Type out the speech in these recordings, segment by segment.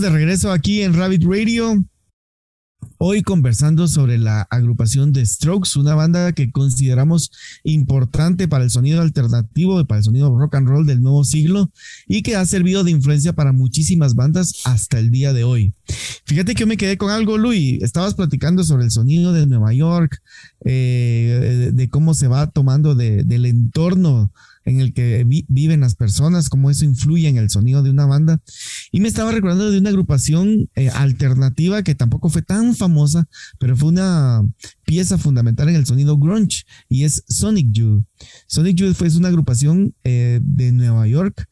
De regreso aquí en Rabbit Radio. Hoy conversando sobre la agrupación de Strokes, una banda que consideramos importante para el sonido alternativo, para el sonido rock and roll del nuevo siglo y que ha servido de influencia para muchísimas bandas hasta el día de hoy. Fíjate que yo me quedé con algo, Luis. Estabas platicando sobre el sonido de Nueva York, eh, de, cómo se va tomando del entorno en el que viven las personas, cómo eso influye en el sonido de una banda. Y me estaba recordando de una agrupación eh, alternativa que tampoco fue tan famosa, pero fue una pieza fundamental en el sonido grunge y es Sonic Youth. Sonic Youth fue una agrupación eh, de Nueva York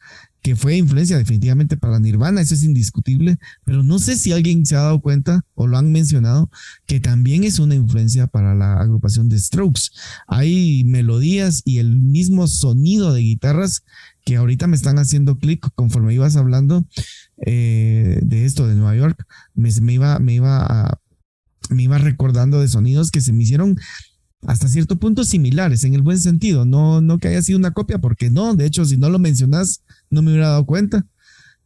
que fue influencia definitivamente para Nirvana, eso es indiscutible, pero no sé si alguien se ha dado cuenta o lo han mencionado, que también es una influencia para la agrupación de Strokes. Hay melodías y el mismo sonido de guitarras que ahorita me están haciendo clic conforme ibas hablando eh, de esto de Nueva York, me, iba, me, iba me iba recordando de sonidos que se me hicieron hasta cierto punto similares, en el buen sentido, no, no que haya sido una copia, porque no, de hecho, si no lo mencionas, no me hubiera dado cuenta,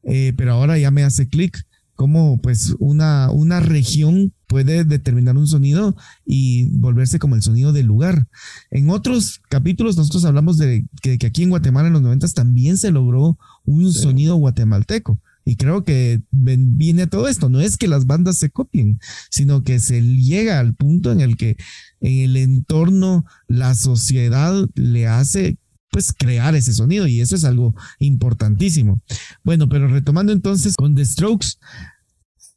eh, pero ahora ya me hace clic cómo pues una, una región puede determinar un sonido y volverse como el sonido del lugar. En otros capítulos nosotros hablamos de que, aquí en Guatemala en los 90 también se logró un sonido guatemalteco. Y creo que viene todo esto. No es que las bandas se copien, sino que se llega al punto en el que en el entorno la sociedad le hace pues crear ese sonido y eso es algo importantísimo. Bueno, pero retomando entonces con The Strokes,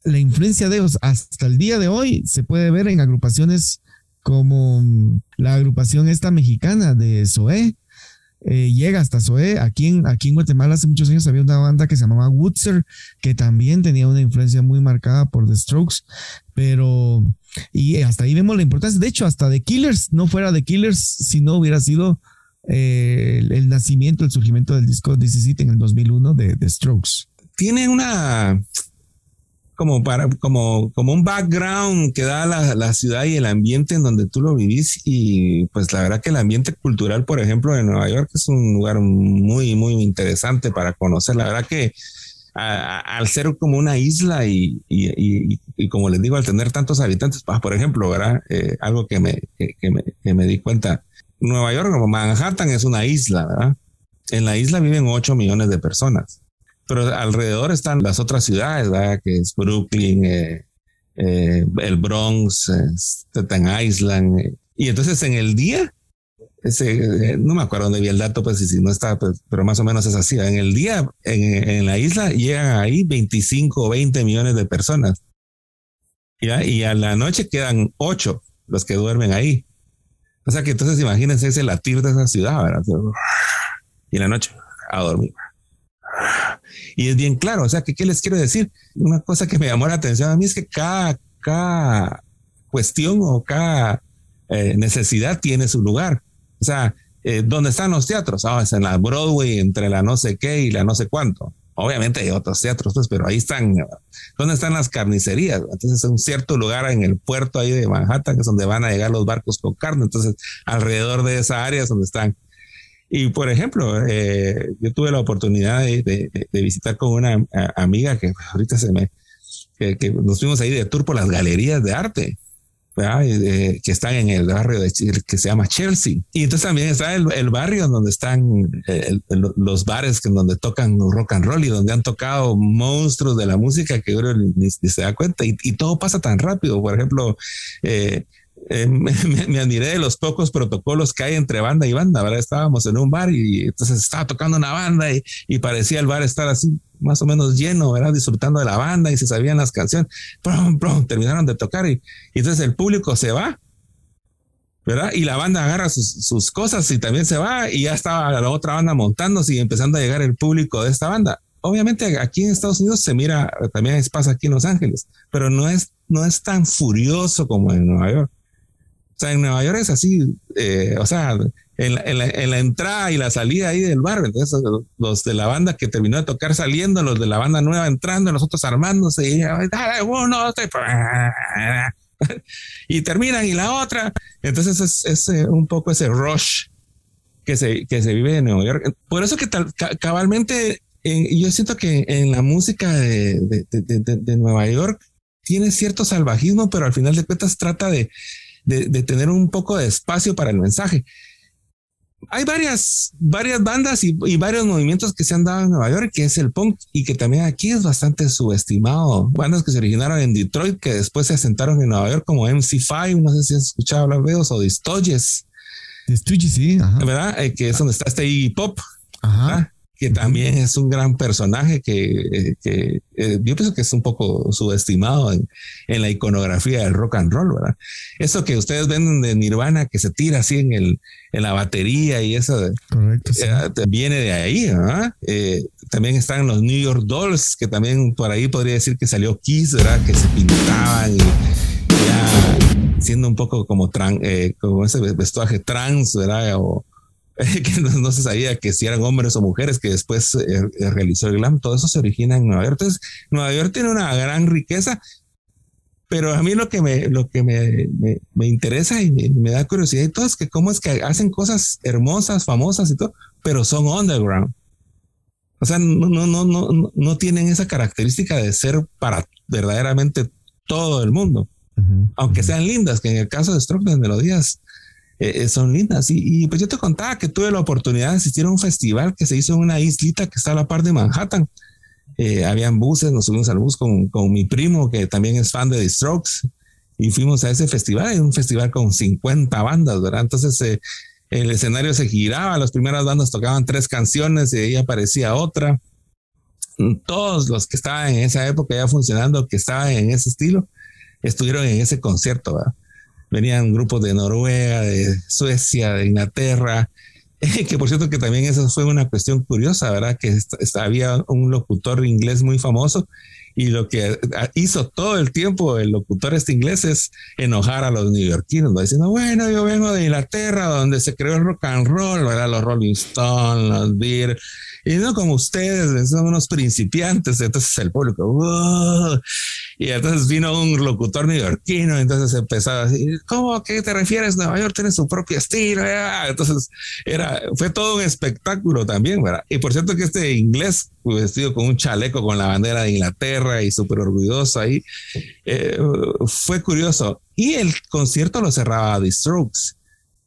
la influencia de ellos hasta el día de hoy se puede ver en agrupaciones como la agrupación esta mexicana de Zoé, eh, llega hasta Zoé. Aquí en, aquí en Guatemala hace muchos años había una banda que se llamaba Woodser, que también tenía una influencia muy marcada por The Strokes, pero y hasta ahí vemos la importancia. De hecho, hasta The Killers, no fuera The Killers, si no hubiera sido eh, el, nacimiento, el surgimiento del disco 17 en el 2001 de The Strokes. Tiene una, como para como como un background que da la, la, ciudad y el ambiente en donde tú lo vivís. Y pues la verdad que el ambiente cultural por ejemplo de Nueva York es un lugar muy muy interesante para conocer. La verdad que al ser como una isla y, y, y, como les digo al tener tantos habitantes ah, por ejemplo verdad eh, algo que me, que, me, que me di cuenta Nueva York como Manhattan es una isla verdad en la isla viven 8 millones de personas pero alrededor están las otras ciudades, ¿verdad? que es Brooklyn, eh, eh, el Bronx, Staten Island. Eh. Y entonces en el día, ese, no me acuerdo dónde vi el dato, pues si no está, pues, pero más o menos es así. En el día, en, en la isla, llegan ahí 25 o 20 millones de personas. ¿ya? Y a la noche quedan 8 los que duermen ahí. O sea que entonces imagínense ese latir de esa ciudad, ¿verdad? Y en la noche a dormir. Y es bien claro, o sea, que, ¿qué les quiero decir? Una cosa que me llamó la atención a mí es que cada, cada cuestión o cada eh, necesidad tiene su lugar. O sea, eh, ¿dónde están los teatros? Ah, es en la Broadway, entre la no sé qué y la no sé cuánto. Obviamente hay otros teatros, pues, pero ahí están. ¿Dónde están las carnicerías? Entonces, es un cierto lugar en el puerto ahí de Manhattan, que es donde van a llegar los barcos con carne. Entonces, alrededor de esa área es donde están y por ejemplo, eh, yo tuve la oportunidad de, visitar con una amiga que ahorita se me, que, nos fuimos ahí de tour por las galerías de arte. que están en el barrio de, que se llama Chelsea. Y entonces también está el, barrio donde están los bares que, donde tocan rock and roll y donde han tocado monstruos de la música que uno ni, se da cuenta. Y, y, todo pasa tan rápido. Por ejemplo, eh, eh, me, admiré de los pocos protocolos que hay entre banda y banda, ¿verdad? Estábamos en un bar y entonces estaba tocando una banda y, parecía el bar estar así más o menos lleno, ¿verdad? Disfrutando de la banda y se sabían las canciones. terminaron de tocar y, entonces el público se va, ¿verdad? Y la banda agarra sus, cosas y también se va y ya estaba la otra banda montándose y empezando a llegar el público de esta banda. Obviamente aquí en Estados Unidos se mira, también pasa aquí en Los Ángeles, pero no es, no es tan furioso como en Nueva York. O sea, en Nueva York es así, eh, o sea, en la, en, la, entrada y la salida ahí del bar, entonces los de la banda que terminó de tocar saliendo, los de la banda nueva entrando, nosotros armándose y uno, y terminan y la otra. Entonces es, eh, un poco ese rush que se, que se vive en Nueva York. Por eso que tal, cabalmente yo siento que en la música de, de, Nueva York tiene cierto salvajismo, pero al final de cuentas trata de, tener un poco de espacio para el mensaje. Hay varias, varias bandas y, varios movimientos que se han dado en Nueva York, que es el punk y que también aquí es bastante subestimado. Bandas que se originaron en Detroit, que después se asentaron en Nueva York como MC5, no sé si has escuchado hablar de ellos, o Distoyes. Distoyes, sí. ¿Verdad? Eh, que es donde está este Iggy Pop. Ajá que también es un gran personaje que, que eh, yo pienso que es un poco subestimado en, en, la iconografía del rock and roll, ¿verdad? Eso que ustedes ven de Nirvana que se tira así en, el, en la batería y eso Correcto, eh, viene de ahí, ¿verdad? Eh, también están los New York Dolls, que también por ahí podría decir que salió Kiss, ¿verdad? Que se pintaban y ya siendo un poco como, tran, como ese vestuaje trans, ¿verdad? O, que no, se sabía que si eran hombres o mujeres, que después eh, eh, realizó el glam, todo eso se origina en Nueva York. Entonces, Nueva York tiene una gran riqueza, pero a mí lo que me, lo que me, me, interesa y me, da curiosidad y todo es que cómo es que hacen cosas hermosas, famosas y todo, pero son underground. O sea, no, no, no, no, no tienen esa característica de ser para verdaderamente todo el mundo, aunque sean lindas, que en el caso de Stroke de Melodías eh, eh, son lindas. Y, pues yo te contaba que tuve la oportunidad de asistir a un festival que se hizo en una islita que está a la par de Manhattan. Eh, habían buses, nos subimos al bus con, con, mi primo, que también es fan de The Strokes, y fuimos a ese festival, un festival con 50 bandas, ¿verdad? Entonces el escenario se giraba, las primeras bandas tocaban tres canciones y ahí aparecía otra. Todos los que estaban en esa época ya funcionando, que estaban en ese estilo, estuvieron en ese concierto, ¿verdad? Venían grupos de Noruega, de Suecia, de Inglaterra, que por cierto que también eso fue una cuestión curiosa, ¿verdad? Que había un locutor inglés muy famoso y lo que hizo todo el tiempo el locutor este inglés es enojar a los neoyorquinos, diciendo, bueno, yo vengo de Inglaterra, donde se creó el rock and roll, ¿verdad? Los Rolling Stones, los Beatles, y no como ustedes, son unos principiantes, entonces el público, y entonces vino un locutor neoyorquino, entonces empezaba a decir, ¿cómo? ¿Qué te refieres? Nueva York tiene su propio estilo, entonces era, fue todo un espectáculo también, ¿verdad? Y por cierto que este inglés vestido con un chaleco con la bandera de Inglaterra y súper orgulloso ahí, eh, fue curioso. Y el concierto lo cerraba The Strokes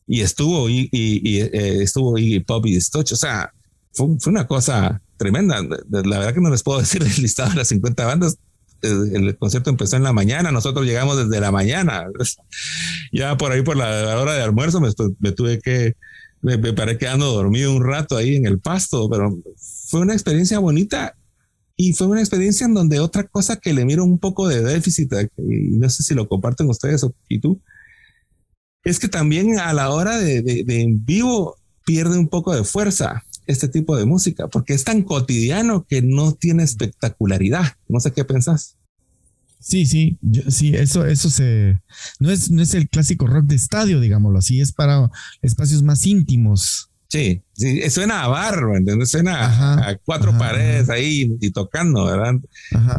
y estuvo y, y, eh, estuvo y Pop y Stoch, o sea, fue, una cosa tremenda. La verdad que no les puedo decir el listado de las 50 bandas. Eh, el concierto empezó en la mañana, nosotros llegamos desde la mañana. Ya por ahí, por la hora de almuerzo, me, tuve que, me, paré quedando dormido un rato ahí en el pasto, pero fue una experiencia bonita y fue una experiencia en donde otra cosa que le miro un poco de déficit, y no sé si lo comparten ustedes o, y tú, es que también a la hora de en vivo pierde un poco de fuerza este tipo de música, porque es tan cotidiano que no tiene espectacularidad. No sé qué pensás. Sí, sí, sí, eso, eso se, no es, no es el clásico rock de estadio, digámoslo así, es para espacios más íntimos. Sí, sí, suena a barro, ¿entiendes? Suena a cuatro paredes ahí y tocando, ¿verdad?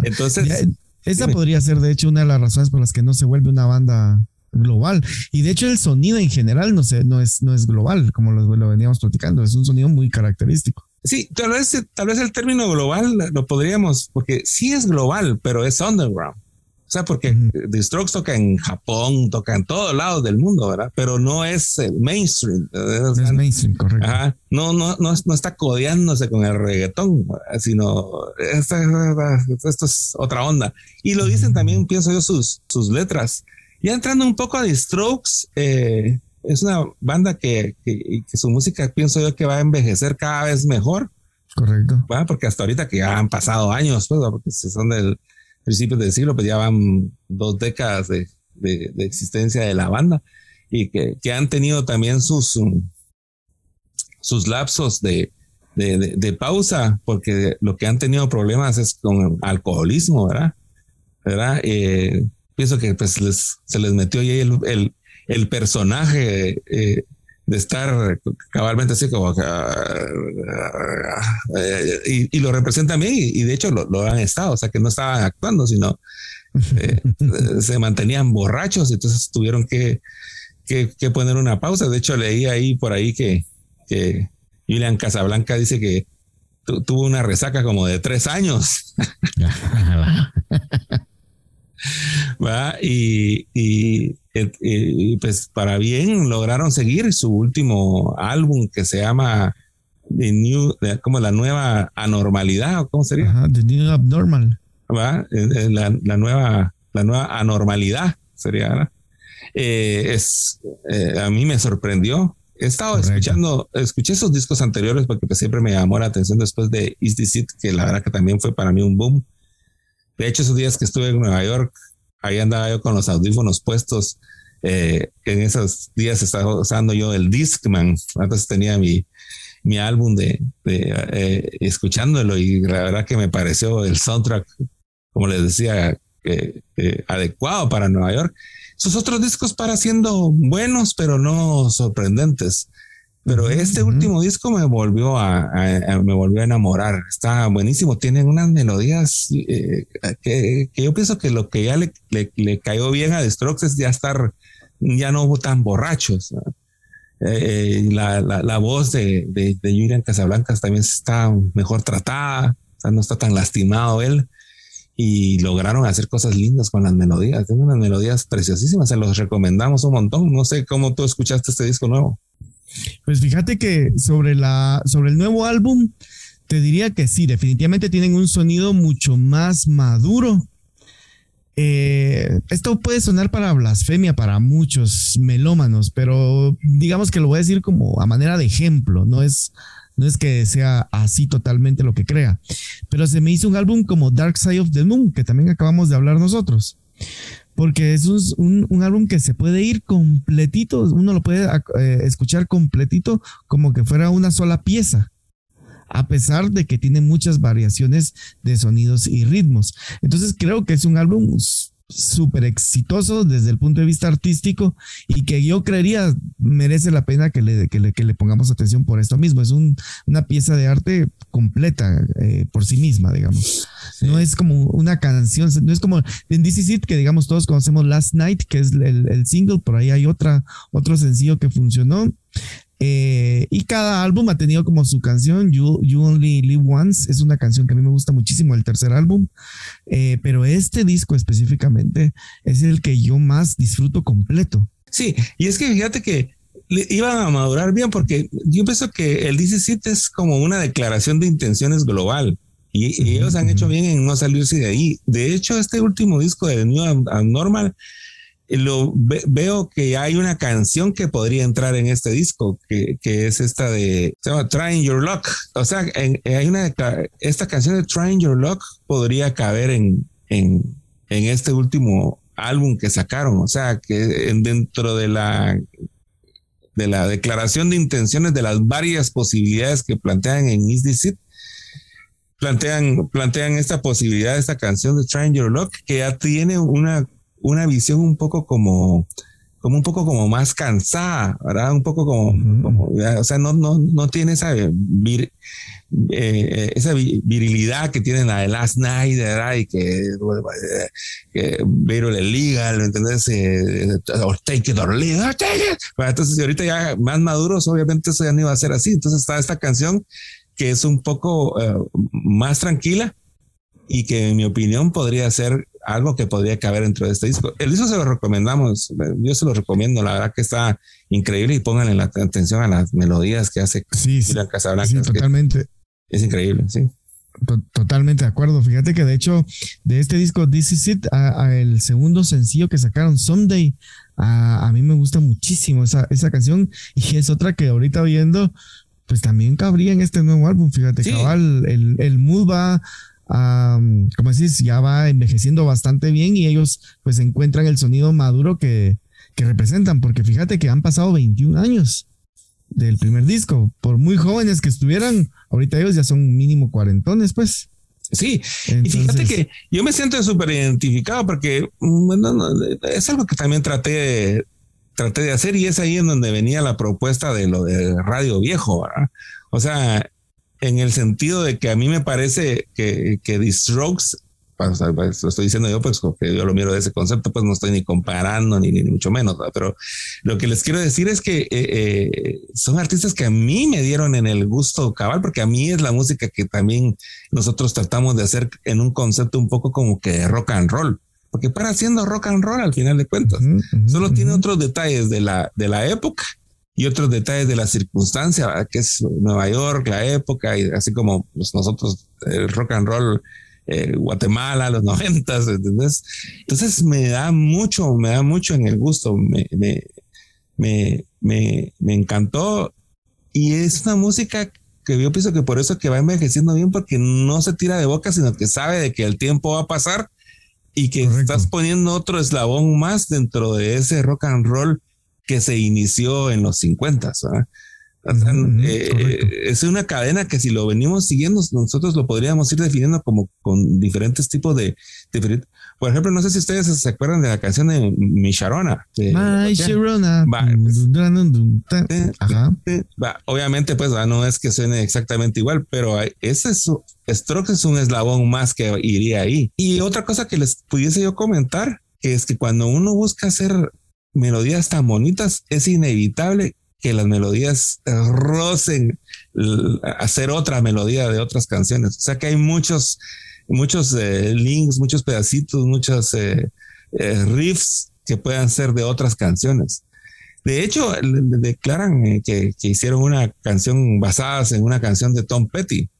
Entonces. esa podría ser, de hecho, una de las razones por las que no se vuelve una banda global. Y de hecho el sonido en general no, no, es, no es global, como lo, veníamos platicando, es un sonido muy característico. Sí, tal vez, tal vez el término global lo podríamos, porque sí es global, pero es underground. O sea, porque The Strokes toca en Japón, toca en todos lados del mundo, ¿verdad? Pero no es mainstream. es mainstream, correcto. No, no, no, no, está codeándose con el reggaetón, sino esto, es otra onda. Y lo dicen también, pienso yo, sus, sus letras. Ya entrando un poco a The Strokes, eh, es una banda que, su música pienso yo que va a envejecer cada vez mejor. Correcto. Porque hasta ahorita que ya han pasado años, pues, porque son del principio del siglo, pues ya van dos décadas de, existencia de la banda y que, han tenido también sus, sus lapsos de, de, pausa, porque lo que han tenido problemas es con alcoholismo, ¿verdad? ¿verdad? Eh, pienso que pues se les metió ahí el, el, personaje eh, de estar cabalmente así como y, y, lo representan bien y, de hecho lo, han estado, o sea que no estaban actuando, sino eh, se mantenían borrachos, y entonces tuvieron que, que, poner una pausa. De hecho leí ahí por ahí que, que Julian Casablanca dice que tuvo una resaca como de tres años. Y, y, pues para bien lograron seguir su último álbum que se llama The New, como la nueva anormalidad, ¿o cómo sería? The New Abnormal. ¿Va? Eh, eh, la, la, nueva, la nueva anormalidad sería. Eh, es, a mí me sorprendió. He estado escuchando, escuché esos discos anteriores porque pues, siempre me llamó la atención después de Is This It, que la verdad que también fue para mí un boom. De hecho, esos días que estuve en Nueva York, ahí andaba yo con los audífonos puestos. en esos días estaba usando yo el Discman. Entonces tenía mi, mi álbum de, de escuchándolo y la verdad que me pareció el soundtrack como les decía, adecuado para Nueva York. Sus otros discos para siendo buenos, pero no sorprendentes. Pero este último disco me volvió a, me volvió a enamorar. Está buenísimo. Tienen unas melodías eh, que, yo pienso que lo que ya le, le, cayó bien a The Strokes es ya estar, ya no tan borrachos. Eh, la, la, voz de, de, de Julian Casablancas también está mejor tratada. O sea, no está tan lastimado él y lograron hacer cosas lindas con las melodías. Tienen unas melodías preciosísimas, se los recomendamos un montón. No sé cómo tú escuchaste este disco nuevo. Pues fíjate que sobre, la, sobre el nuevo álbum, te diría que sí, definitivamente tienen un sonido mucho más maduro. Eh, esto puede sonar para blasfemia para muchos melómanos, pero digamos que lo voy a decir como a manera de ejemplo, no es no es que sea así totalmente lo que crea, pero se me hizo un álbum como Dark Side of the Moon, que también acabamos de hablar nosotros. Porque es un, álbum que se puede ir completito, uno lo puede eh, escuchar completito como que fuera una sola pieza a pesar de que tiene muchas variaciones de sonidos y ritmos. Entonces creo que es un álbum súper exitoso desde el punto de vista artístico y que yo creería merece la pena que le, que le, pongamos atención por esto mismo. Es un, una pieza de arte completa eh, por sí misma, digamos. No es como una canción, no es como en This Is It, que digamos todos conocemos Last Night, que es el, el single, por ahí hay otra, otro sencillo que funcionó. Eh, y cada álbum ha tenido como su canción, you, Only Live Once, es una canción que a mí me gusta muchísimo, el tercer álbum, eh, pero este disco específicamente es el que yo más disfruto completo. Sí, y es que fíjate que iban a madurar bien porque yo pienso que el 17 es como una declaración de intenciones global. Y, ellos han hecho bien en no salirse de ahí. De hecho, este último disco de New Abnormal lo veo que hay una canción que podría entrar en este disco, que, que es esta de, se llama Trying Your Luck. O sea, hay una, esta canción de Trying Your Luck podría caber en, en, en este último álbum que sacaron. O sea, que dentro de la, de la declaración de intenciones de las varias posibilidades que plantean en Is This It, plantean, plantean esta posibilidad, esta canción de Trying Your Luck, que ya tiene una una visión un poco como, como un poco como más cansada, ¿verdad? Un poco como, o sea, no, no, no tiene esa, vir, eh, esa virilidad que tiene la de Last Night, ¿verdad? Y que, que Vero le liga, ¿me entiendes? Eh, or take it or leave, entonces, ahorita ya más maduros, obviamente eso ya no iba a ser así. Entonces está esta canción que es un poco eh, más tranquila y que en mi opinión podría ser algo que podría caber dentro de este disco. El disco se lo recomendamos, yo se lo recomiendo, la verdad que está increíble y pónganle la atención a las melodías que hace sí, sí, Sí, totalmente. Es increíble, sí. Totalmente de acuerdo. Fíjate que de hecho, de este disco This Is It, a, el segundo sencillo que sacaron, Someday, a, mí me gusta muchísimo esa, esa canción y es otra que ahorita viendo, pues también cabría en este nuevo álbum. Fíjate, cabal, el, el mood va como decís, ya va envejeciendo bastante bien y ellos pues encuentran el sonido maduro que, que representan, porque fíjate que han pasado 21 años del primer disco, por muy jóvenes que estuvieran, ahorita ellos ya son mínimo cuarentones, pues. Sí, y fíjate que yo me siento súper identificado porque bueno, es algo que también traté de, traté de hacer y es ahí en donde venía la propuesta de lo de radio viejo, ¿verdad? O sea, en el sentido de que a mí me parece que, que The Strokes pues, lo estoy diciendo yo, pues porque yo lo miro de ese concepto, pues no estoy ni comparando ni, ni mucho menos, pero lo que les quiero decir es que eh, eh, son artistas que a mí me dieron en el gusto cabal, porque a mí es la música que también nosotros tratamos de hacer en un concepto un poco como que rock and roll porque para haciendo rock and roll al final de cuentas. Solo tiene otros detalles de la, de la época y otros detalles de la circunstancia, que es Nueva York, la época, y así como pues, nosotros, el rock and roll, eh, Guatemala, los noventas, ¿entendés? Entonces me da mucho, me da mucho en el gusto, me, me, me, me, me encantó y es una música que yo pienso que por eso que va envejeciendo bien, porque no se tira de boca, sino que sabe de que el tiempo va a pasar y que estás poniendo otro eslabón más dentro de ese rock and roll que se inició en los 50. Eh, es una cadena que si lo venimos siguiendo, nosotros lo podríamos ir definiendo como con diferentes tipos de, por ejemplo, no sé si ustedes se acuerdan de la canción de Mi Sharona. My Sharona. obviamente, pues no es que suene exactamente igual, pero ese es Strokes es un eslabón más que iría ahí. Y otra cosa que les pudiese yo comentar es que cuando uno busca hacer melodías tan bonitas, es inevitable que las melodías rocen hacer otra melodía de otras canciones. O sea que hay muchos, muchos eh, links, muchos pedacitos, muchos eh, eh, riffs que puedan ser de otras canciones. De hecho, declaran que, que, hicieron una canción basada en una canción de Tom Petty.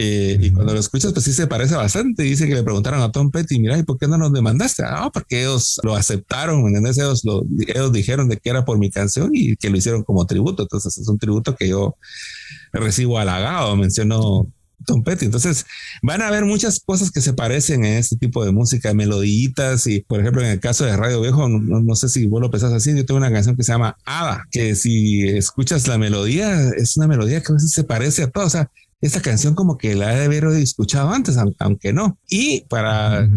Eh, y cuando lo escuchas, pues sí se parece bastante. Dice que le preguntaron a Tom Petty, mira, ¿y por qué no nos demandaste? Ah, porque ellos lo aceptaron, Ellos, lo, ellos dijeron de que era por mi canción y que lo hicieron como tributo. Entonces es un tributo que yo recibo halagado, mencionó Tom Petty. Entonces van a haber muchas cosas que se parecen en este tipo de música, melodías y por ejemplo en el caso de Radio Viejo, no, sé si vos lo pensás así, yo tengo una canción que se llama Ada, que si escuchas la melodía, es una melodía que a veces se parece a todo. O sea, esta canción como que la he de haber escuchado antes, aunque no. Y para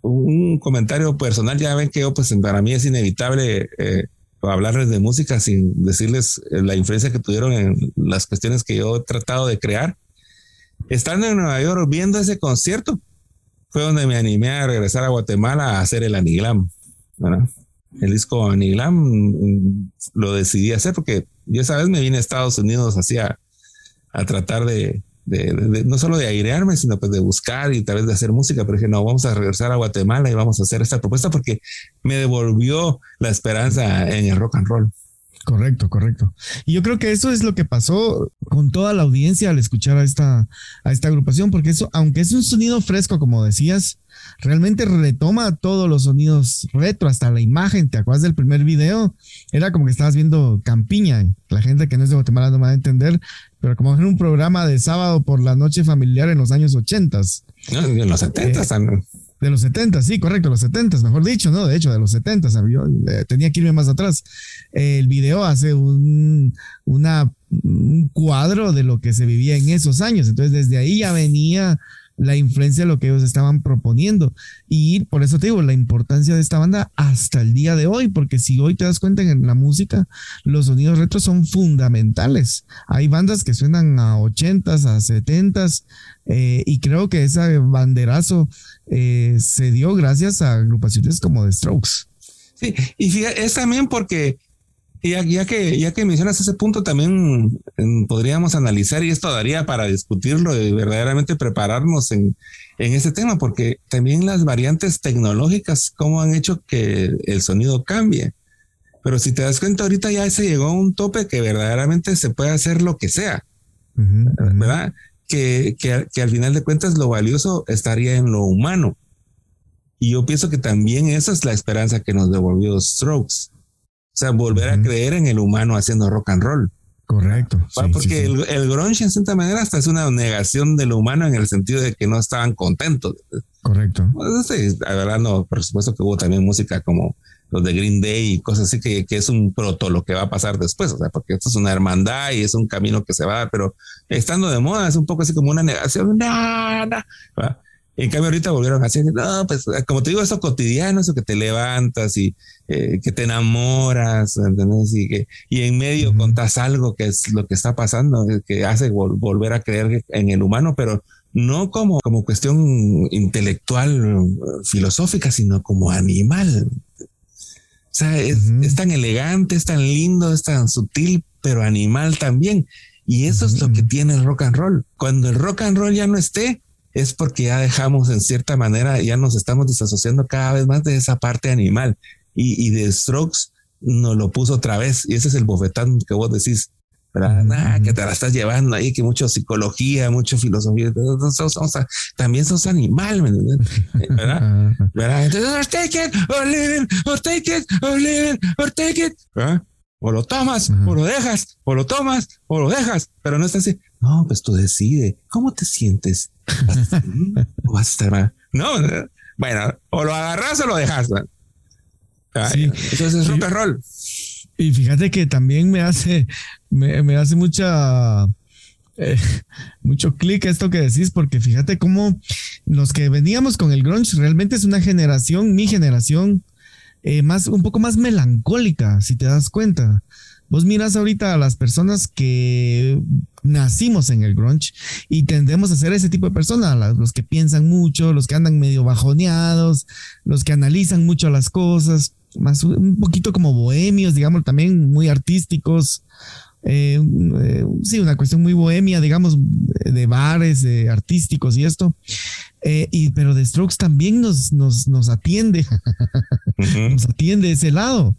un comentario personal, ya ven que yo, pues para mí es inevitable eh, hablarles de música sin decirles eh, la influencia que tuvieron en las cuestiones que yo he tratado de crear. Estando en Nueva York viendo ese concierto, fue donde me animé a regresar a Guatemala a hacer el Aniglam. El disco Aniglam mm, lo decidí hacer porque yo esa vez me vine a Estados Unidos hacía a tratar de, no solo de airearme, sino pues de buscar y tal vez de hacer música, pero dije, no, vamos a regresar a Guatemala y vamos a hacer esta propuesta porque me devolvió la esperanza en el rock and roll. Correcto, correcto. Y yo creo que eso es lo que pasó con toda la audiencia al escuchar a esta, a esta agrupación, porque eso, aunque es un sonido fresco, como decías, realmente retoma todos los sonidos retro, hasta la imagen. ¿Te acuerdas del primer video? Era como que estabas viendo Campiña. La gente que no es de Guatemala no va a entender, pero como en un programa de sábado por la noche familiar en los años ochentas. No, en los setentas. Eh, de los 70, sí, correcto, los 70, mejor dicho, ¿no? De hecho, de los 70, yo eh, tenía que irme más atrás. el video hace un, una, un cuadro de lo que se vivía en esos años. Entonces, desde ahí ya venía la influencia de lo que ellos estaban proponiendo. Y por eso te digo, la importancia de esta banda hasta el día de hoy, porque si hoy te das cuenta en la música, los sonidos retro son fundamentales. Hay bandas que suenan a 80s, a 70s, eh, y creo que ese banderazo eh, se dio gracias a agrupaciones como The Strokes. Sí, y es también porque ya, que, ya que mencionas ese punto, también mm, podríamos analizar, y esto daría para discutirlo y verdaderamente prepararnos en, en este tema, porque también las variantes tecnológicas, cómo han hecho que el sonido cambie. Pero si te das cuenta, ahorita ya se llegó a un tope que verdaderamente se puede hacer lo que sea, ¿verdad? Que, que, que al final de cuentas lo valioso estaría en lo humano. Y yo pienso que también esa es la esperanza que nos devolvió Strokes o sea, volver a creer en el humano haciendo rock and roll. Correcto. porque El, el, grunge en cierta manera hasta es una negación de lo humano en el sentido de que no estaban contentos. Correcto. Pues, sí, la verdad no, por supuesto que hubo también música como los de Green Day y cosas así que, que, es un proto lo que va a pasar después, o sea, porque esto es una hermandad y es un camino que se va pero estando de moda es un poco así como una negación, nada, en cambio, ahorita volvieron a decir, no, pues como te digo, eso cotidiano, eso que te levantas y eh, que te enamoras, ¿entendés? Y, que, y en medio contas contás algo que es lo que está pasando, que hace volver a creer en el humano, pero no como, como cuestión intelectual, filosófica, sino como animal. O sea, es, tan elegante, es tan lindo, es tan sutil, pero animal también. Y eso es lo que tiene el rock and roll. Cuando el rock and roll ya no esté, es porque ya dejamos en cierta manera, ya nos estamos desasociando cada vez más de esa parte animal. Y, y de Strokes nos lo puso otra vez. Y ese es el bofetán que vos decís. que te la estás llevando ahí, que mucho psicología, mucho filosofía. también sos animal, ¿verdad? ¿verdad? Entonces, take it or leave it, or take it or leave it, or take it. O lo tomas, o lo dejas, o lo tomas, o lo dejas, pero no está así. No, pues tú decide. ¿Cómo te sientes? ¿O vas a estar mal? No, bueno, o lo agarras o lo dejas. Sí. Entonces es rock and roll. Y fíjate que también me hace, me, hace mucha, eh, mucho clic esto que decís, porque fíjate cómo los que veníamos con el grunge realmente es una generación, mi generación, eh, más, un poco más melancólica, si te das cuenta. Vos miras ahorita a las personas que nacimos en el grunge y tendemos a ser ese tipo de personas, los que piensan mucho, los que andan medio bajoneados, los que analizan mucho las cosas, más un poquito como bohemios, digamos, también muy artísticos. Eh, eh, sí, una cuestión muy bohemia, digamos, de bares, de artísticos y esto. Eh, y, pero The Strokes también nos, nos, nos atiende, nos atiende ese lado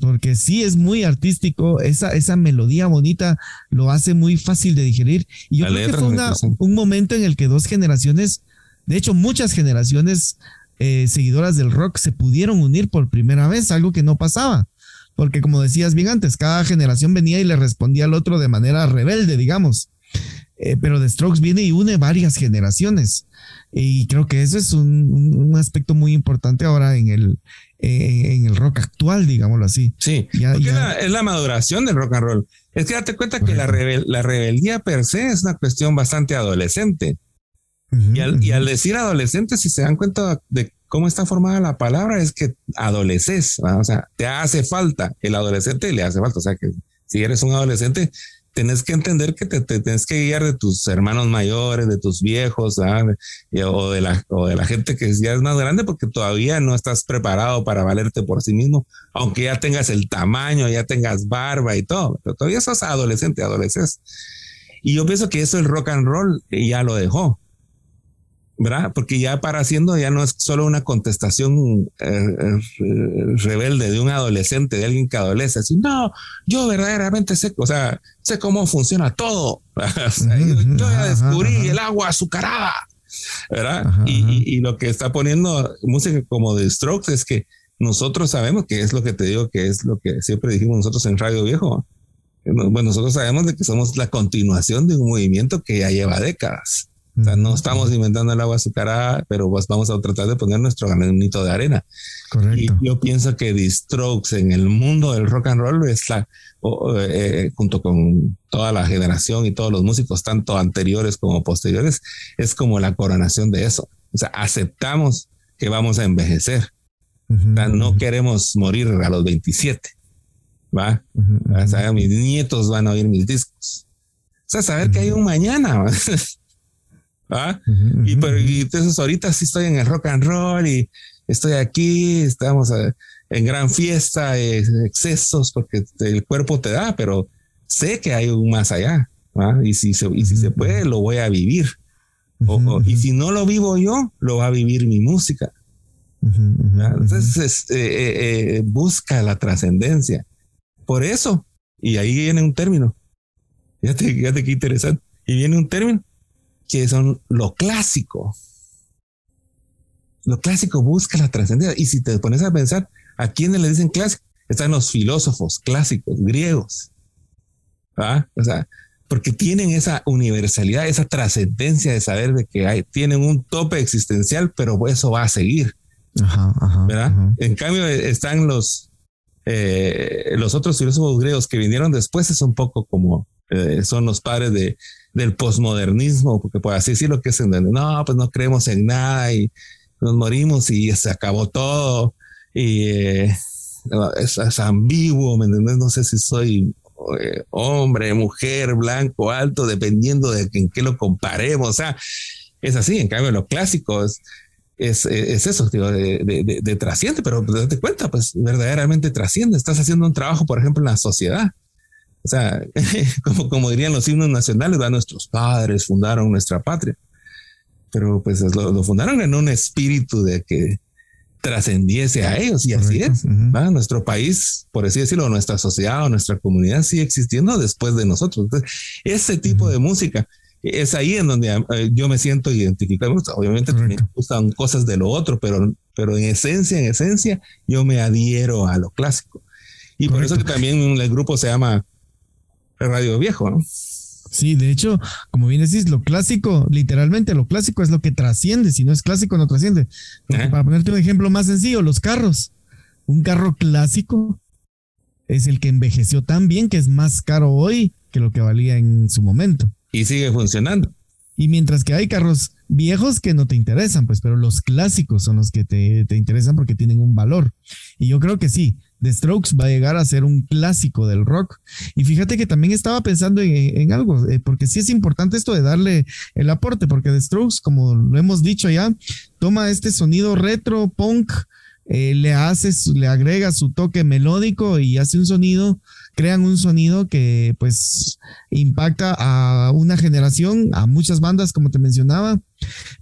porque sí es muy artístico, esa, esa melodía bonita lo hace muy fácil de digerir. Y yo creo que fue un momento en el que dos generaciones, de hecho muchas generaciones eh, seguidoras del rock se pudieron unir por primera vez, algo que no pasaba. Porque como decías bien antes, cada generación venía y le respondía al otro de manera rebelde, digamos. Eh, pero The Strokes viene y une varias generaciones. Y creo que eso es un, aspecto muy importante ahora en el, en el rock actual, digámoslo así. Sí, es la maduración del rock and roll. Es que date cuenta que la, la, rebeldía per se es una cuestión bastante adolescente. y, al, y, al, decir adolescente, si se dan cuenta de cómo está formada la palabra, es que adoleces, o sea, te hace falta, el adolescente le hace falta, o sea que si eres un adolescente, tenés que entender que te, te tenés que guiar de tus hermanos mayores, de tus viejos, o de, la, o de la gente que ya es más grande, porque todavía no estás preparado para valerte por sí mismo, aunque ya tengas el tamaño, ya tengas barba y todo, pero todavía sos adolescente, adolescentes. Y yo pienso que eso el rock and roll ya lo dejó. ¿Verdad? Porque ya para haciendo ya no es solo una contestación eh, eh, rebelde de un adolescente, de alguien que adolece, así, no, yo verdaderamente sé, o sea, sé cómo funciona todo. yo, ya descubrí el agua azucarada, ¿verdad? y, y, lo que está poniendo música como de Strokes es que nosotros sabemos que es lo que te digo, que es lo que siempre dijimos nosotros en Radio Viejo. Bueno, nosotros sabemos de que somos la continuación de un movimiento que ya lleva décadas. O sea, no estamos inventando el agua azucarada, pero pues vamos a tratar de poner nuestro granito de arena. Y yo pienso que The Strokes en el mundo del rock and roll es la, eh, junto con toda la generación y todos los músicos, tanto anteriores como posteriores, es como la coronación de eso. O sea, aceptamos que vamos a envejecer. o sea, no queremos morir a los 27. ¿Va? O sea, mis nietos van a oír mis discos. O sea, saber que hay un mañana. ¿Ah? y, pero, y entonces ahorita sí estoy en el rock and roll y estoy aquí, estamos eh, en gran fiesta, eh, excesos, porque el cuerpo te da, pero sé que hay un más allá. Y, si se, y si se puede, lo voy a vivir. y si no lo vivo yo, lo va a vivir mi música. Entonces eh, busca la trascendencia. Por eso, y ahí viene un término. Fíjate, fíjate qué interesante. Y viene un término que son lo clásico. Lo clásico busca la trascendencia. Y si te pones a pensar, ¿a quiénes le dicen clásico? Están los filósofos clásicos, griegos. ¿Ah? O sea, porque tienen esa universalidad, esa trascendencia de saber de que hay, tienen un tope existencial, pero eso va a seguir. ¿verdad? En cambio, están los, eh, los otros filósofos griegos que vinieron después, es un poco como eh, son los padres de, del posmodernismo, porque por así decirlo, que es en no, pues no creemos en nada y nos morimos y se acabó todo y eh, es, ambiguo, ¿me? No sé si soy eh, hombre, mujer, blanco, alto, dependiendo de en qué lo comparemos. O sea, es así. En cambio, lo clásico es, es, eso, digo, de, de, trasciende, pero date cuenta, pues verdaderamente trasciende. Estás haciendo un trabajo, por ejemplo, en la sociedad. O sea, como, como dirían los himnos nacionales, nuestros padres fundaron nuestra patria, pero pues lo, fundaron en un espíritu de que trascendiese a ellos y así es. Nuestro país, por así decirlo, nuestra sociedad o nuestra comunidad sigue existiendo después de nosotros. Entonces, ese tipo de música es ahí en donde eh, yo me siento identificado. Obviamente me gustan cosas de lo otro, pero, pero en esencia, en esencia, yo me adhiero a lo clásico. Y por eso que también el grupo se llama Radio Viejo, ¿no? Sí, de hecho, como bien decís, lo clásico, literalmente lo clásico es lo que trasciende. Si no es clásico, no trasciende. Para ponerte un ejemplo más sencillo, los carros. Un carro clásico es el que envejeció tan bien que es más caro hoy que lo que valía en su momento. Y sigue funcionando. Y mientras que hay carros viejos que no te interesan, pues, pero los clásicos son los que te, te interesan porque tienen un valor. Y yo creo que sí, The Strokes va a llegar a ser un clásico del rock. Y fíjate que también estaba pensando en, algo, eh, porque sí es importante esto de darle el aporte, porque The Strokes, como lo hemos dicho ya, toma este sonido retro, punk, eh, le hace, le agrega su toque melódico y hace un sonido, crean un sonido que pues impacta a una generación, a muchas bandas, como te mencionaba.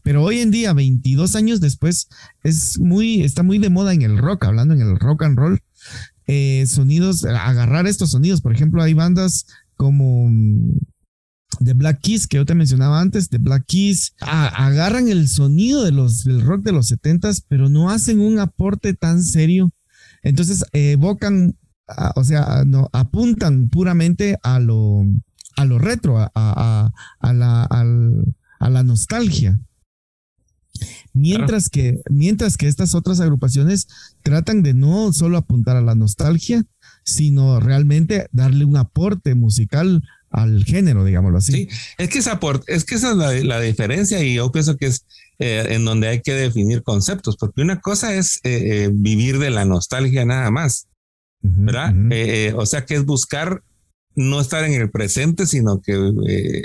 Pero hoy en día, 22 años después, es muy, está muy de moda en el rock, hablando en el rock and roll eh, sonidos, agarrar estos sonidos. Por ejemplo, hay bandas como The mm, Black Keys, que yo te mencionaba antes, The Black Keys, agarran el sonido de los, del rock de los 70s, pero no hacen un aporte tan serio. Entonces evocan, o sea, apuntan puramente a lo, a lo retro, a, a, la, a la nostalgia. Mientras, que, mientras que estas otras agrupaciones tratan de no solo apuntar a la nostalgia, sino realmente darle un aporte musical al género, digámoslo así. Sí, es que esa, es que esa es la, diferencia y yo pienso que es eh, en donde hay que definir conceptos, porque una cosa es eh, eh, vivir de la nostalgia nada más, ¿verdad? o sea que es buscar no estar en el presente, sino que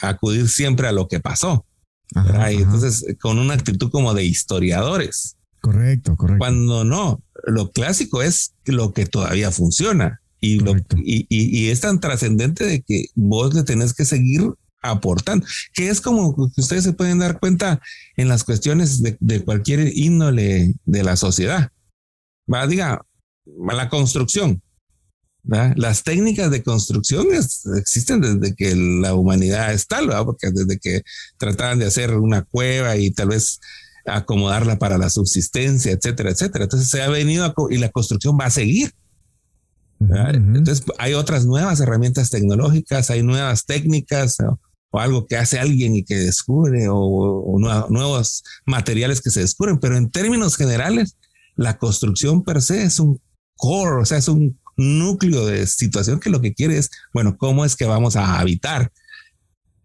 acudir siempre a lo que pasó entonces, con una actitud como de historiadores. Correcto, correcto. Cuando no, lo clásico es lo que todavía funciona y, lo, y, y, es tan trascendente de que vos le tenés que seguir aportando, que es como que ustedes se pueden dar cuenta en las cuestiones de, de cualquier índole de la sociedad. Va, diga, la construcción. Las técnicas de construcción existen desde que la humanidad es tal, porque desde que trataban de hacer una cueva y tal vez acomodarla para la subsistencia, etcétera, etcétera. Entonces se ha venido y la construcción va a seguir. Entonces hay otras nuevas herramientas tecnológicas, hay nuevas técnicas o, algo que hace alguien y que descubre o, nuevos materiales que se descubren, pero en términos generales, la construcción per se es un core, o sea, es un núcleo de situación que lo que quiere es, bueno, ¿cómo es que vamos a habitar?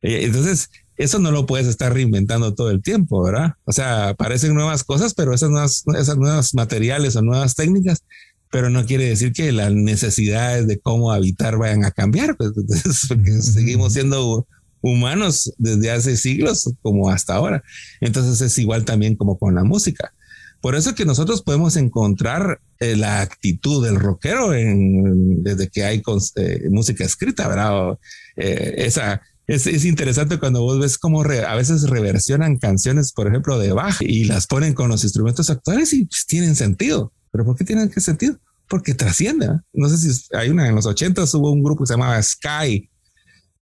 Eh, entonces, eso no lo puedes estar reinventando todo el tiempo, ¿verdad? O sea, aparecen nuevas cosas, pero esas nuevas, esas nuevas materiales o nuevas técnicas, pero no quiere decir que las necesidades de cómo habitar vayan a cambiar, pues, porque seguimos siendo humanos desde hace siglos como hasta ahora. Entonces es igual también como con la música. Por eso que nosotros podemos encontrar eh, la actitud del rockero en, desde que hay eh, música escrita, ¿verdad? Eh, esa, es, es, interesante cuando vos ves cómo a veces reversionan canciones, por ejemplo, de Bach y las ponen con los instrumentos actuales y pues, tienen sentido. ¿Pero por qué tienen qué sentido? Porque trasciende. No sé si hay una en los 80 hubo un grupo que se llamaba Sky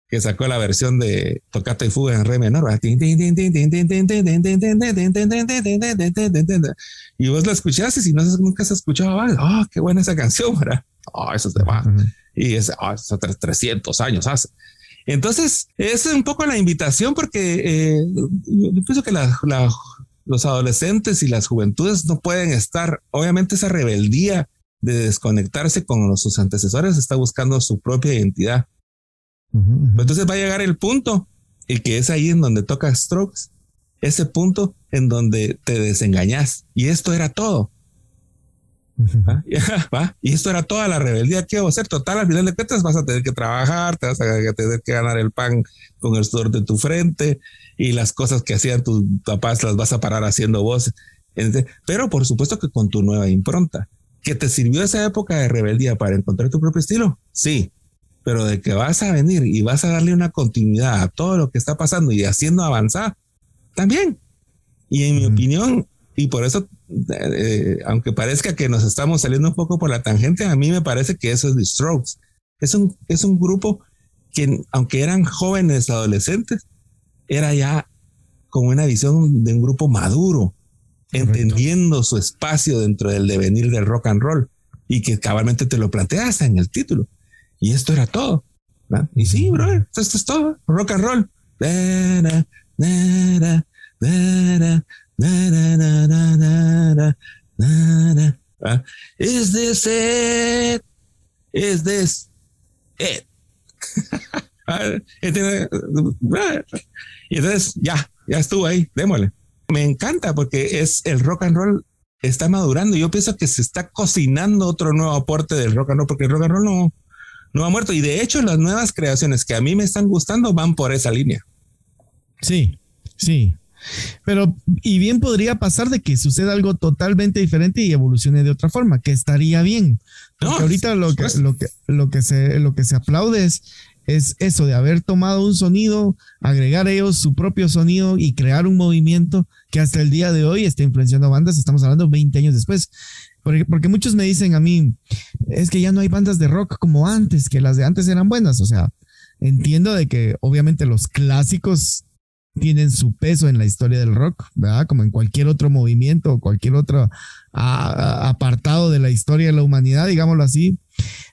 que sacó la versión de Tocata y Fuga en re menor. Y vos la escuchaste y no nunca se escuchaba, oh, qué buena esa canción, ¿verdad? Oh, eso se va. Y es, oh, eso 300 años hace. Entonces, es un poco la invitación porque eh, yo pienso que la, la, los adolescentes y las juventudes no pueden estar, obviamente esa rebeldía de desconectarse con sus antecesores está buscando su propia identidad entonces va a llegar el punto y que es ahí en donde toca Strokes, ese punto en donde te desengañas. Y esto era todo. ¿Va? Y esto era toda la rebeldía que iba a hacer. Total, al final de cuentas vas a tener que trabajar, te vas a tener que ganar el pan con el sudor de tu frente y las cosas que hacían tus papás las vas a parar haciendo vos. Pero por supuesto que con tu nueva impronta. ¿Que te sirvió esa época de rebeldía para encontrar tu propio estilo? Sí, pero de que vas a venir y vas a darle una continuidad a todo lo que está pasando y haciendo avanzar, también. Y en mi opinión, y por eso, eh, aunque parezca que nos estamos saliendo un poco por la tangente, a mí me parece que eso es The Strokes. Es un, es un grupo que, aunque eran jóvenes adolescentes, era ya con una visión de un grupo maduro, entendiendo su espacio dentro del devenir del rock and roll y que cabalmente te lo planteas en el título. Y esto era todo. Y sí, bro, esto es todo, rock and roll. Is this it? Is this it? y entonces ya, ya estuvo ahí, démosle. Me encanta porque es el rock and roll está madurando. Yo pienso que se está cocinando otro nuevo aporte del rock and roll porque el rock and roll no, no ha muerto. Y de hecho, las nuevas creaciones que a mí me están gustando van por esa línea. Sí, sí. Pero, y bien podría pasar de que suceda algo totalmente diferente y evolucione de otra forma, que estaría bien. Porque ahorita lo que, lo que, lo que se, lo que se aplaude es, es eso de haber tomado un sonido, agregar ellos su propio sonido y crear un movimiento que hasta el día de hoy está influenciando bandas. Estamos hablando 20 años después. Porque, porque, muchos me dicen a mí, es que ya no hay bandas de rock como antes, que las de antes eran buenas. O sea, entiendo de que obviamente los clásicos tienen su peso en la historia del rock, ¿verdad? Como en cualquier otro movimiento o cualquier otro apartado de la historia de la humanidad, digámoslo así.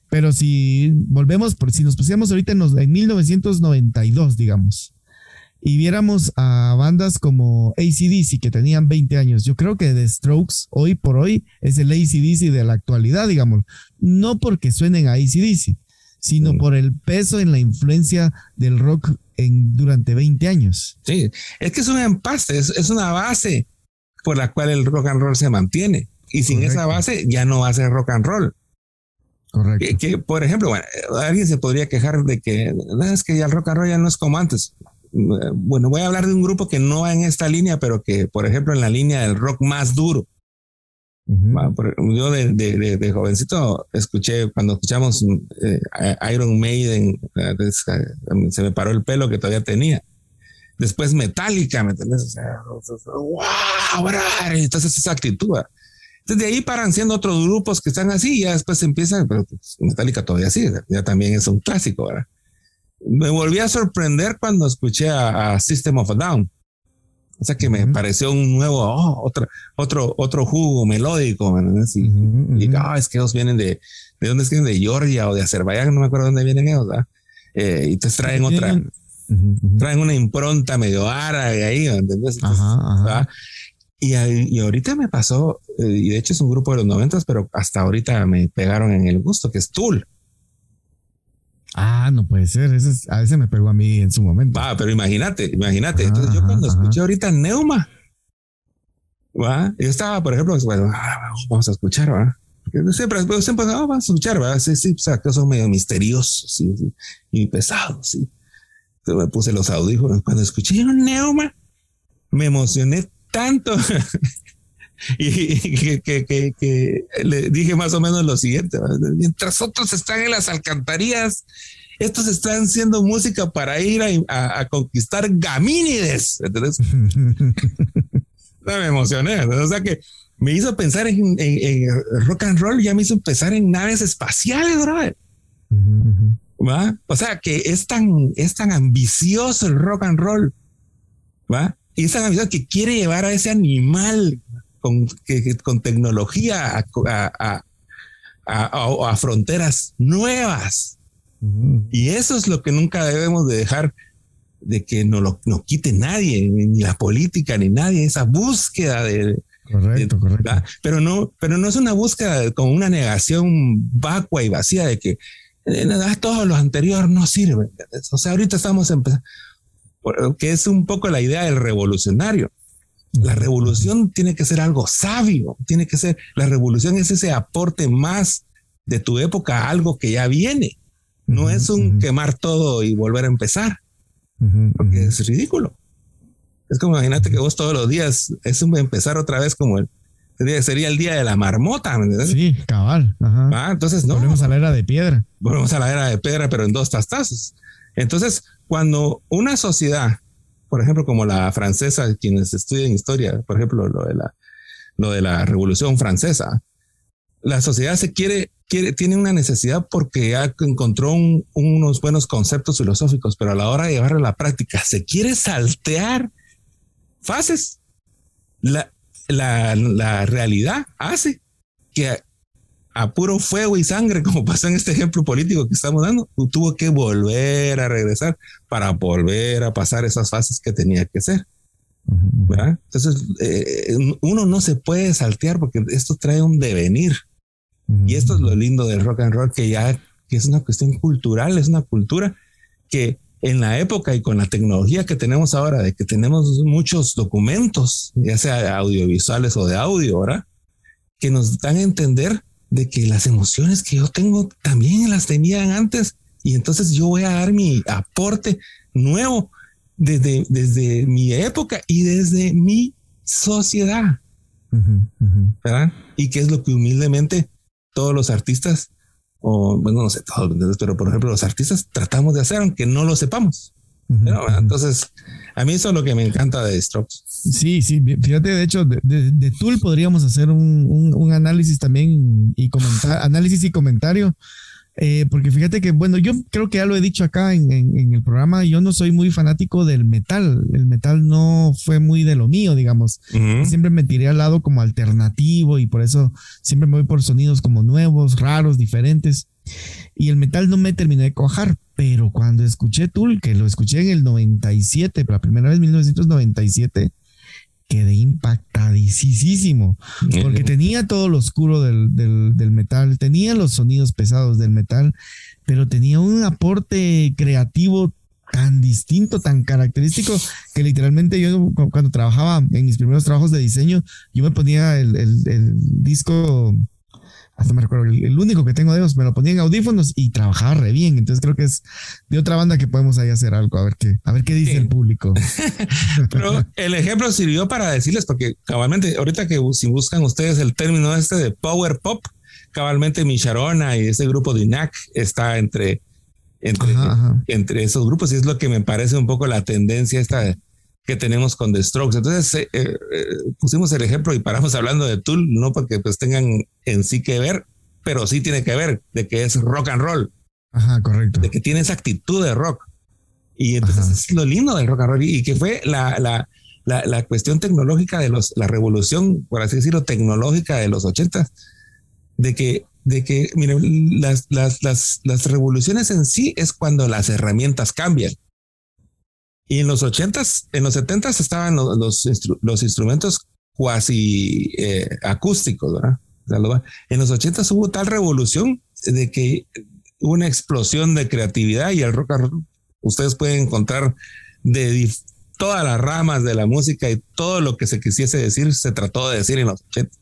Pero si volvemos, si nos pusiéramos ahorita en, en 1992, digamos, y viéramos a bandas como ACDC que tenían 20 años, yo creo que The Strokes hoy por hoy es el ACDC de la actualidad, digamos, no porque suenen a ACDC, sino mm. por el peso en la influencia del rock en, durante 20 años. Sí, es que es un empaste, es, una base por la cual el rock and roll se mantiene. Y sin esa base ya no va a ser rock and roll. Correcto. Que, por ejemplo, bueno, alguien se podría quejar de que es que ya el rock and roll ya no es como antes. Bueno, voy a hablar de un grupo que no va en esta línea, pero que, por ejemplo, en la línea del rock más duro, yo de, jovencito escuché, cuando escuchamos eh, Iron Maiden, se me paró el pelo que todavía tenía. Después Metallica, ¿me entiendes? wow, entonces esa actitud. Entonces de ahí paran siendo otros grupos que están así y ya después empiezan, pero pues, Metallica todavía sigue, ya también es un clásico, ¿verdad? Me volví a sorprender cuando escuché a System of a Down o sea que me pareció un nuevo, oh, otro, otro, otro jugo melódico. Y, ah, es que ellos vienen de, ¿de dónde es que vienen? De Georgia o de Azerbaiyán, no me acuerdo dónde vienen ellos. Eh, y te traen otra, traen una impronta medio árabe ahí, ¿entendés? Y, y, ahorita me pasó, eh, y de hecho es un grupo de los noventas, pero hasta ahorita me pegaron en el gusto, que es Tool. Ah, no puede ser. a veces me pegó a mí en su momento. Va, pero imagínate, imagínate. Entonces yo cuando escuché ahorita Neuma, ¿va? yo estaba, por ejemplo, bueno, ah, vamos a escuchar, ¿va? Siempre, siempre ah, vamos a escuchar, ¿va? Sí, sí, o sea, que son medio misteriosos sí, y pesados, sí. Entonces me puse los audífonos. Cuando escuché Neuma, me emocioné tanto y que, le dije más o menos lo siguiente, mientras otros están en las alcantarillas, estos están haciendo música para ir a, conquistar gamínides. Entonces, me emocioné. O sea que me hizo pensar en, rock and roll, ya me hizo pensar en naves espaciales, ¿Va? O sea que es tan, es tan ambicioso el rock and roll, ¿va? Y es tan ambicioso que quiere llevar a ese animal con, que, con tecnología a, a, fronteras nuevas. Y eso es lo que nunca debemos de dejar de que no lo no quite nadie, ni la política, ni nadie, esa búsqueda de... Correcto, correcto. Pero no, pero no es una búsqueda con una negación vacua y vacía de que eh, todo lo anterior no sirve. O sea, ahorita estamos empezando, que es un poco la idea del revolucionario La revolución tiene que ser algo sabio, tiene que ser, la revolución es ese aporte más de tu época algo que ya viene. No es un quemar todo y volver a empezar, porque es ridículo. Es como imagínate que vos todos los días es un empezar otra vez como el sería, el día de la marmota. Sí, cabal. Ah, entonces no. Volvemos a la era de piedra. Volvemos a la era de piedra, pero en dos tastazos. Entonces, cuando una sociedad, por ejemplo, como la francesa, quienes estudian historia, por ejemplo, lo de la, lo de la Revolución Francesa, la sociedad se quiere, quiere, tiene una necesidad porque ya encontró unos buenos conceptos filosóficos, pero a la hora de llevarlo a la práctica, se quiere saltear fases. La, la, la realidad hace que a puro fuego y sangre, como pasó en este ejemplo político que estamos dando, tuvo que volver a regresar para volver a pasar esas fases que tenía que ser. ¿verdad? Entonces, eh, uno no se puede saltear porque esto trae un devenir. Y esto es lo lindo del rock and roll, que ya que es una cuestión cultural, es una cultura que en la época y con la tecnología que tenemos ahora, de que tenemos muchos documentos, ya sea audiovisuales o de audio, ¿verdad? Que nos dan a entender de que las emociones que yo tengo también las tenían antes y entonces yo voy a dar mi aporte nuevo desde, desde mi época y desde mi sociedad. ¿Verdad? Y que es lo que humildemente todos los artistas, o bueno, no sé todos, pero por ejemplo los artistas tratamos de hacer aunque no lo sepamos. entonces, a mí eso es lo que me encanta de Strokes. Sí, sí, fíjate, de hecho, de, de, Tool podríamos hacer un, un, análisis también y comentar, análisis y comentario eh, porque fíjate que, bueno, yo creo que ya lo he dicho acá en, el programa, yo no soy muy fanático del metal. El metal no fue muy de lo mío, digamos. Siempre me tiré al lado como alternativo y por eso siempre me voy por sonidos como nuevos, raros, diferentes. Y el metal no me terminó de cojar, pero cuando escuché Tool, que lo escuché en el 97, por la primera vez en 1997, quedé impactadísimo porque tenía todo lo oscuro del, del, metal, tenía los sonidos pesados del metal, pero tenía un aporte creativo tan distinto, tan característico, que literalmente yo cuando trabajaba en mis primeros trabajos de diseño, yo me ponía el, el disco hasta me recuerdo, el, único que tengo de ellos me lo ponía en audífonos y trabajaba re bien. Entonces creo que es de otra banda que podemos ahí hacer algo, a ver qué, a ver qué dice el público. Pero el ejemplo sirvió para decirles, porque cabalmente, ahorita que si buscan ustedes el término este de power pop, cabalmente mi Sharona y ese grupo de INAC está entre, entre, entre esos grupos y es lo que me parece un poco la tendencia esta que tenemos con The Strokes. Entonces eh, eh, pusimos el ejemplo y paramos hablando de Tool, no porque pues tengan en sí que ver, pero sí tiene que ver de que es rock and roll. Ajá, correcto. De que tiene esa actitud de rock. Y entonces es lo lindo del rock and roll y, que fue la, la, la, cuestión tecnológica de los, la revolución, por así decirlo, tecnológica de los ochentas, de que, de que, miren, las, las, las, las revoluciones en sí es cuando las herramientas cambian. Y en los ochentas, en los setentas estaban los, los, instrumentos cuasi eh, acústicos, ¿verdad? En los ochentas hubo tal revolución de que hubo una explosión de creatividad y el rock and roll, ustedes pueden encontrar de todas las ramas de la música y todo lo que se quisiese decir se trató de decir en los ochentas.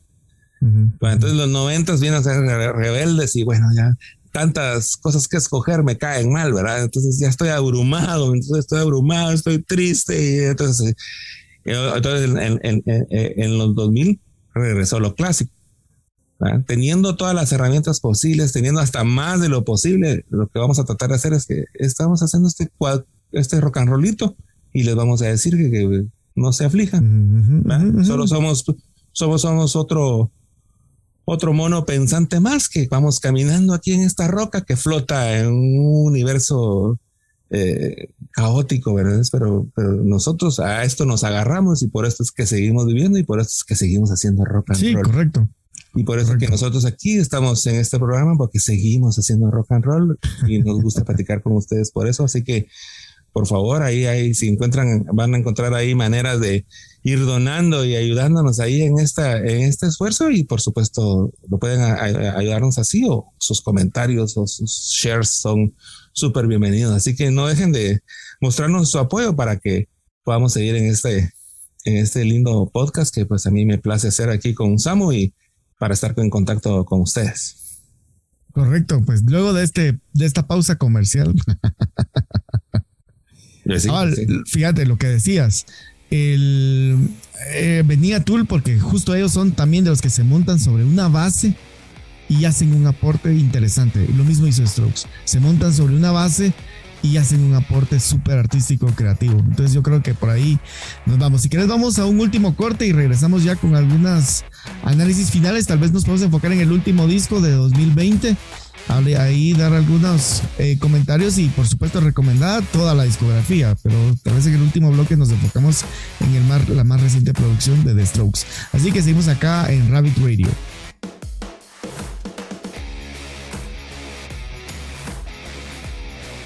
entonces los noventas vienen a ser rebeldes y bueno, ya tantas cosas que escoger me caen mal, ¿verdad? Entonces ya estoy abrumado, entonces estoy abrumado, estoy triste y entonces, eh, entonces en, en, en, en los 2000 regresó lo clásico. Teniendo todas las herramientas posibles, teniendo hasta más de lo posible, lo que vamos a tratar de hacer es que estamos haciendo este, este rock and rollito y les vamos a decir que, no se aflijan. Solo somos, somos, somos otro, otro mono pensante más que vamos caminando aquí en esta roca que flota en un universo eh, caótico, ¿verdad? Pero, pero nosotros a esto nos agarramos y por esto es que seguimos viviendo y por esto es que seguimos haciendo rock and sí, roll. Sí, correcto. Y por eso que nosotros aquí estamos en este programa porque seguimos haciendo rock and roll y nos gusta platicar con ustedes por eso. Así que por favor, ahí, ahí, si encuentran, van a encontrar ahí maneras de ir donando y ayudándonos ahí en esta, en este esfuerzo y por supuesto lo pueden ayudarnos así o sus comentarios o sus shares son súper bienvenidos. Así que no dejen de mostrarnos su apoyo para que podamos seguir en este, este lindo podcast que pues a mí me place hacer aquí con Samu y para estar en contacto con ustedes. Correcto, pues luego de este de esta pausa comercial. Ah, fíjate lo que decías. El, eh, venía Tool porque justo ellos son también de los que se montan sobre una base y hacen un aporte interesante. Lo mismo hizo Strokes. Se montan sobre una base y hacen un aporte súper artístico creativo. Entonces yo creo que por ahí nos vamos. Si quieres vamos a un último corte y regresamos ya con algunas análisis finales. Tal vez nos podemos enfocar en el último disco de 2020. Hable ahí, dar algunos eh, comentarios y por supuesto recomendar toda la discografía, pero tal vez en el último bloque nos enfocamos en el la más reciente producción de The Strokes. Así que seguimos acá en Rabbit Radio.